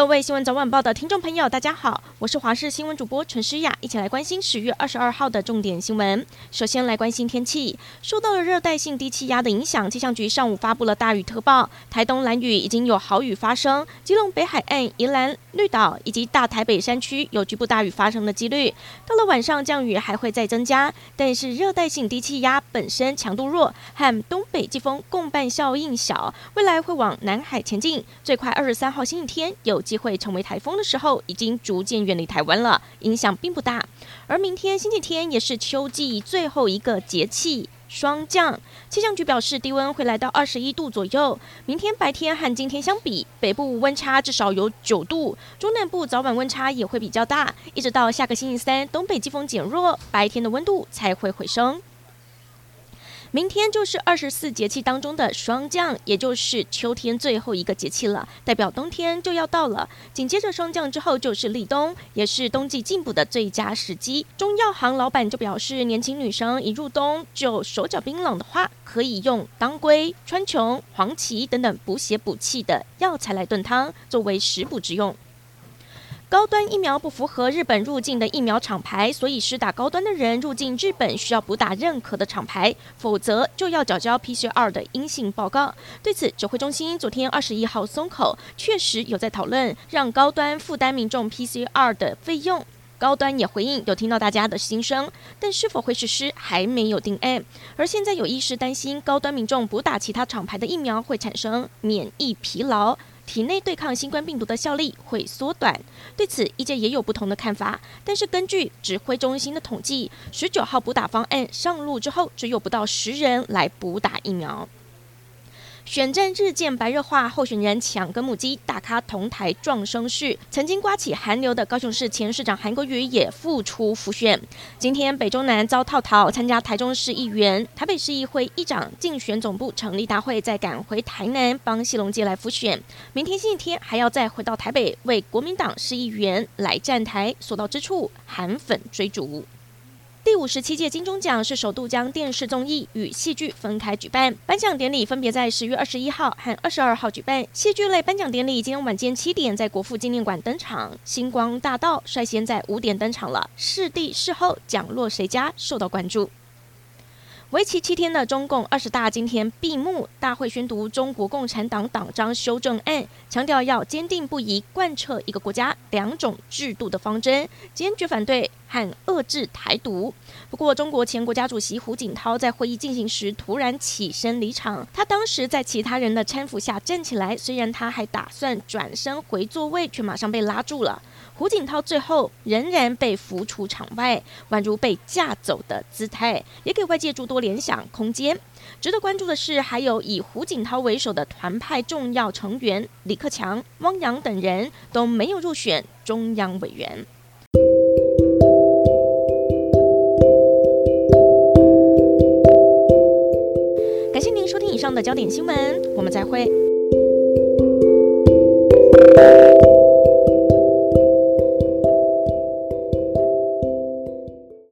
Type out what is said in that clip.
各位新闻早晚报的听众朋友，大家好，我是华视新闻主播陈诗雅，一起来关心十月二十二号的重点新闻。首先来关心天气，受到了热带性低气压的影响，气象局上午发布了大雨特报，台东蓝雨已经有豪雨发生，基隆北海岸、宜兰绿岛以及大台北山区有局部大雨发生的几率。到了晚上降雨还会再增加，但是热带性低气压本身强度弱，和东北季风共伴效应小，未来会往南海前进，最快二十三号星期天有。机会成为台风的时候，已经逐渐远离台湾了，影响并不大。而明天星期天也是秋季最后一个节气霜降，气象局表示低温会来到二十一度左右。明天白天和今天相比，北部温差至少有九度，中南部早晚温差也会比较大。一直到下个星期三，东北季风减弱，白天的温度才会回升。明天就是二十四节气当中的霜降，也就是秋天最后一个节气了，代表冬天就要到了。紧接着霜降之后就是立冬，也是冬季进补的最佳时机。中药行老板就表示，年轻女生一入冬就手脚冰冷的话，可以用当归、川穹、黄芪等等补血补气的药材来炖汤，作为食补之用。高端疫苗不符合日本入境的疫苗厂牌，所以施打高端的人入境日本需要补打认可的厂牌，否则就要缴交 PCR 的阴性报告。对此，指挥中心昨天二十一号松口，确实有在讨论让高端负担民众 PCR 的费用。高端也回应有听到大家的心声，但是否会实施还没有定案。而现在有医师担心高端民众补打其他厂牌的疫苗会产生免疫疲劳。体内对抗新冠病毒的效力会缩短，对此医界也有不同的看法。但是根据指挥中心的统计，十九号补打方案上路之后，只有不到十人来补打疫苗。选战日渐白热化，候选人抢跟母鸡，大咖同台撞声势。曾经刮起寒流的高雄市前市长韩国瑜也复出复选。今天北中南遭套逃，参加台中市议员、台北市议会议长竞选总部成立大会，再赶回台南帮谢龙介来复选。明天星期天还要再回到台北为国民党市议员来站台，所到之处韩粉追逐。第五十七届金钟奖是首度将电视综艺与戏剧分开举办，颁奖典礼分别在十月二十一号和二十二号举办。戏剧类颁奖典礼今天晚间七点在国父纪念馆登场，星光大道率先在五点登场了。视帝视后奖落谁家受到关注。为期七天的中共二十大今天闭幕，大会宣读中国共产党党章修正案，强调要坚定不移贯彻一个国家两种制度的方针，坚决反对和遏制台独。不过，中国前国家主席胡锦涛在会议进行时突然起身离场，他当时在其他人的搀扶下站起来，虽然他还打算转身回座位，却马上被拉住了。胡锦涛最后仍然被扶出场外，宛如被架走的姿态，也给外界诸多联想空间。值得关注的是，还有以胡锦涛为首的团派重要成员李克强、汪洋等人都没有入选中央委员。的焦点新闻，我们再会。